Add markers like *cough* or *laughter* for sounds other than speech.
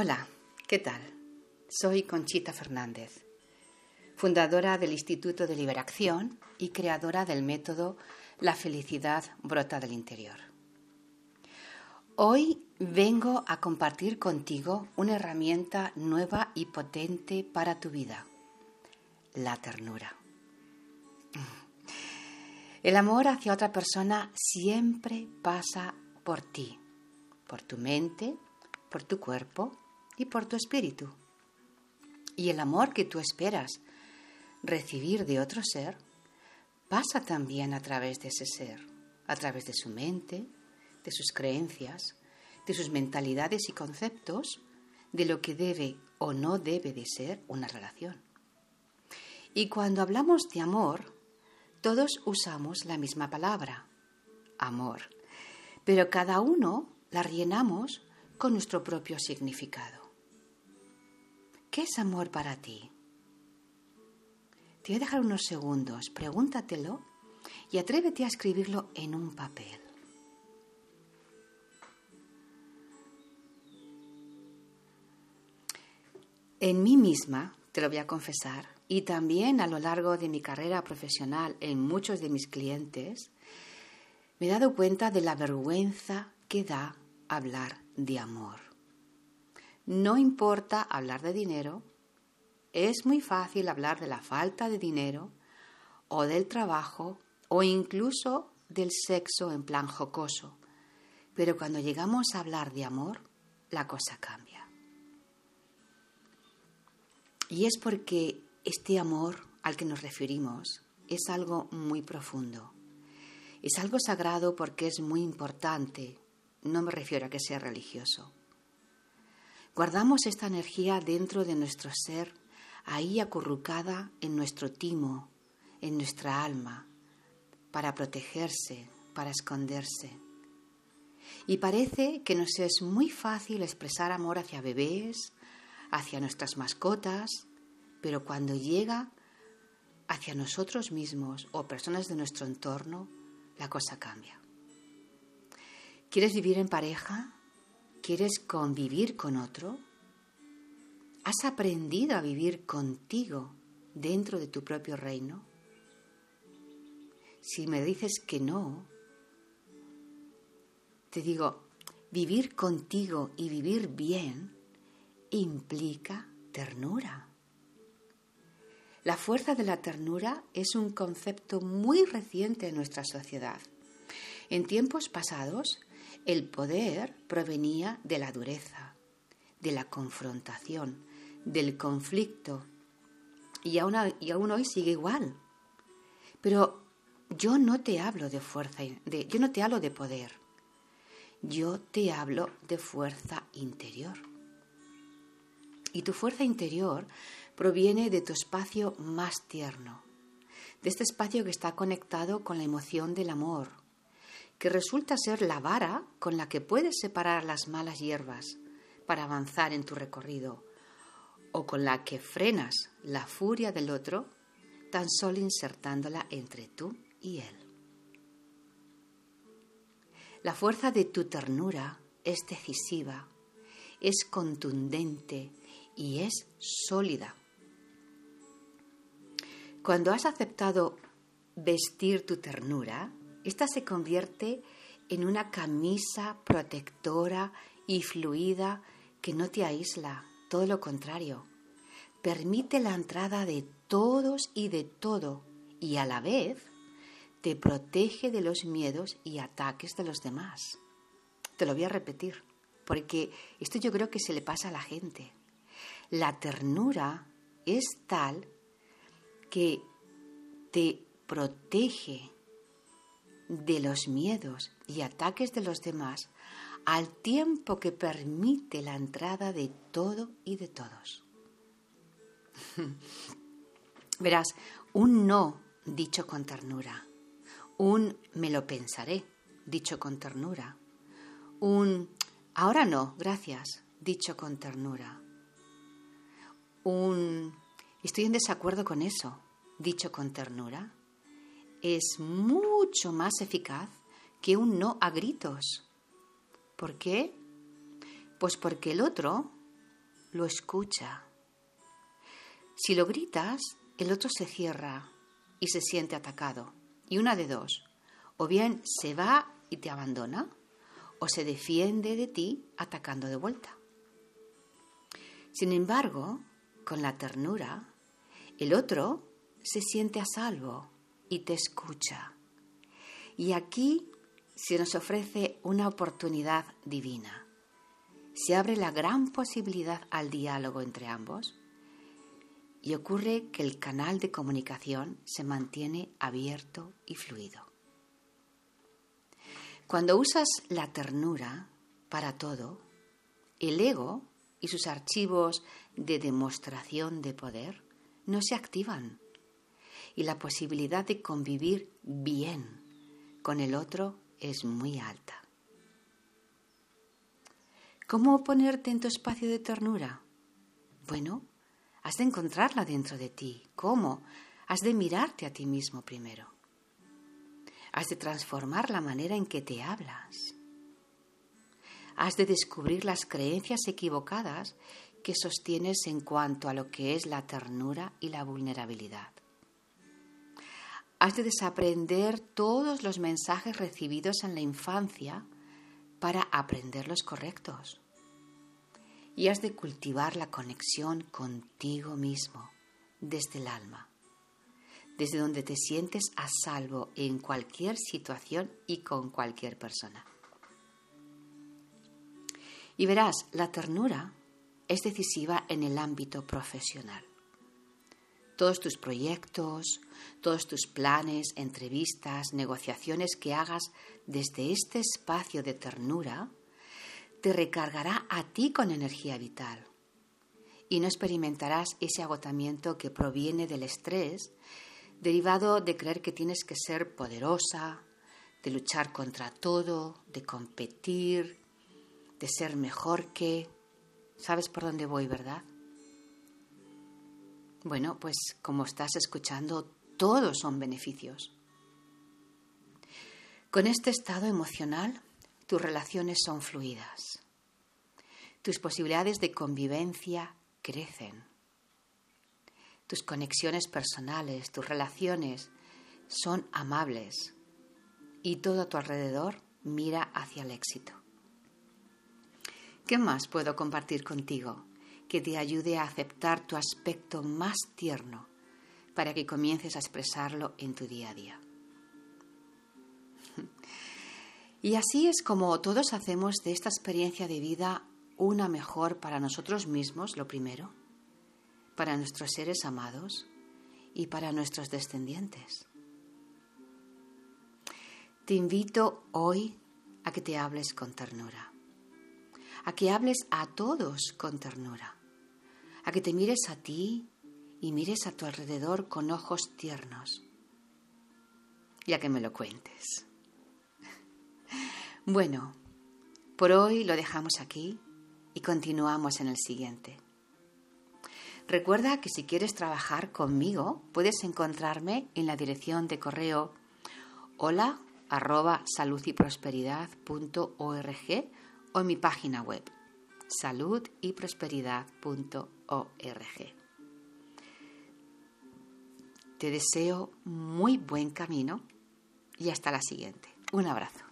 Hola, ¿qué tal? Soy Conchita Fernández, fundadora del Instituto de Liberación y creadora del método La felicidad brota del interior. Hoy vengo a compartir contigo una herramienta nueva y potente para tu vida, la ternura. El amor hacia otra persona siempre pasa por ti, por tu mente, por tu cuerpo y por tu espíritu. Y el amor que tú esperas recibir de otro ser pasa también a través de ese ser, a través de su mente, de sus creencias, de sus mentalidades y conceptos, de lo que debe o no debe de ser una relación. Y cuando hablamos de amor, todos usamos la misma palabra, amor, pero cada uno la rellenamos con nuestro propio significado. ¿Qué es amor para ti? Te voy a dejar unos segundos, pregúntatelo y atrévete a escribirlo en un papel. En mí misma, te lo voy a confesar, y también a lo largo de mi carrera profesional en muchos de mis clientes, me he dado cuenta de la vergüenza que da hablar de amor. No importa hablar de dinero, es muy fácil hablar de la falta de dinero o del trabajo o incluso del sexo en plan jocoso, pero cuando llegamos a hablar de amor, la cosa cambia. Y es porque este amor al que nos referimos es algo muy profundo. Es algo sagrado porque es muy importante. No me refiero a que sea religioso. Guardamos esta energía dentro de nuestro ser, ahí acurrucada en nuestro timo, en nuestra alma, para protegerse, para esconderse. Y parece que nos es muy fácil expresar amor hacia bebés, hacia nuestras mascotas, pero cuando llega hacia nosotros mismos o personas de nuestro entorno, la cosa cambia. ¿Quieres vivir en pareja? ¿Quieres convivir con otro? ¿Has aprendido a vivir contigo dentro de tu propio reino? Si me dices que no, te digo, vivir contigo y vivir bien implica ternura. La fuerza de la ternura es un concepto muy reciente en nuestra sociedad. En tiempos pasados, el poder provenía de la dureza, de la confrontación, del conflicto, y aún, y aún hoy sigue igual. Pero yo no te hablo de fuerza, yo no te hablo de poder, yo te hablo de fuerza interior. Y tu fuerza interior proviene de tu espacio más tierno, de este espacio que está conectado con la emoción del amor, que resulta ser la vara con la que puedes separar las malas hierbas para avanzar en tu recorrido, o con la que frenas la furia del otro tan solo insertándola entre tú y él. La fuerza de tu ternura es decisiva, es contundente y es sólida. Cuando has aceptado vestir tu ternura, esta se convierte en una camisa protectora y fluida que no te aísla, todo lo contrario. Permite la entrada de todos y de todo y a la vez te protege de los miedos y ataques de los demás. Te lo voy a repetir, porque esto yo creo que se le pasa a la gente. La ternura es tal que te protege de los miedos y ataques de los demás al tiempo que permite la entrada de todo y de todos. *laughs* Verás, un no dicho con ternura, un me lo pensaré dicho con ternura, un ahora no, gracias dicho con ternura, un estoy en desacuerdo con eso dicho con ternura, es mucho más eficaz que un no a gritos. ¿Por qué? Pues porque el otro lo escucha. Si lo gritas, el otro se cierra y se siente atacado. Y una de dos, o bien se va y te abandona, o se defiende de ti atacando de vuelta. Sin embargo, con la ternura, el otro se siente a salvo y te escucha. Y aquí se nos ofrece una oportunidad divina. Se abre la gran posibilidad al diálogo entre ambos y ocurre que el canal de comunicación se mantiene abierto y fluido. Cuando usas la ternura para todo, el ego y sus archivos de demostración de poder no se activan y la posibilidad de convivir bien con el otro es muy alta. ¿Cómo ponerte en tu espacio de ternura? Bueno, has de encontrarla dentro de ti. ¿Cómo? Has de mirarte a ti mismo primero. Has de transformar la manera en que te hablas. Has de descubrir las creencias equivocadas que sostienes en cuanto a lo que es la ternura y la vulnerabilidad. Has de desaprender todos los mensajes recibidos en la infancia para aprender los correctos. Y has de cultivar la conexión contigo mismo desde el alma, desde donde te sientes a salvo en cualquier situación y con cualquier persona. Y verás, la ternura es decisiva en el ámbito profesional todos tus proyectos, todos tus planes, entrevistas, negociaciones que hagas desde este espacio de ternura, te recargará a ti con energía vital y no experimentarás ese agotamiento que proviene del estrés derivado de creer que tienes que ser poderosa, de luchar contra todo, de competir, de ser mejor que... ¿Sabes por dónde voy, verdad? Bueno, pues como estás escuchando, todos son beneficios. Con este estado emocional, tus relaciones son fluidas. Tus posibilidades de convivencia crecen. Tus conexiones personales, tus relaciones son amables y todo a tu alrededor mira hacia el éxito. ¿Qué más puedo compartir contigo? Que te ayude a aceptar tu aspecto más tierno para que comiences a expresarlo en tu día a día. Y así es como todos hacemos de esta experiencia de vida una mejor para nosotros mismos, lo primero, para nuestros seres amados y para nuestros descendientes. Te invito hoy a que te hables con ternura, a que hables a todos con ternura, a que te mires a ti y mires a tu alrededor con ojos tiernos y a que me lo cuentes. *laughs* Bueno, por hoy lo dejamos aquí y continuamos en el siguiente. Recuerda que si quieres trabajar conmigo, puedes encontrarme en la dirección de correo hola arroba saludyprosperidad.org o en mi página web saludyprosperidad.org. Te deseo muy buen camino y hasta la siguiente. Un abrazo.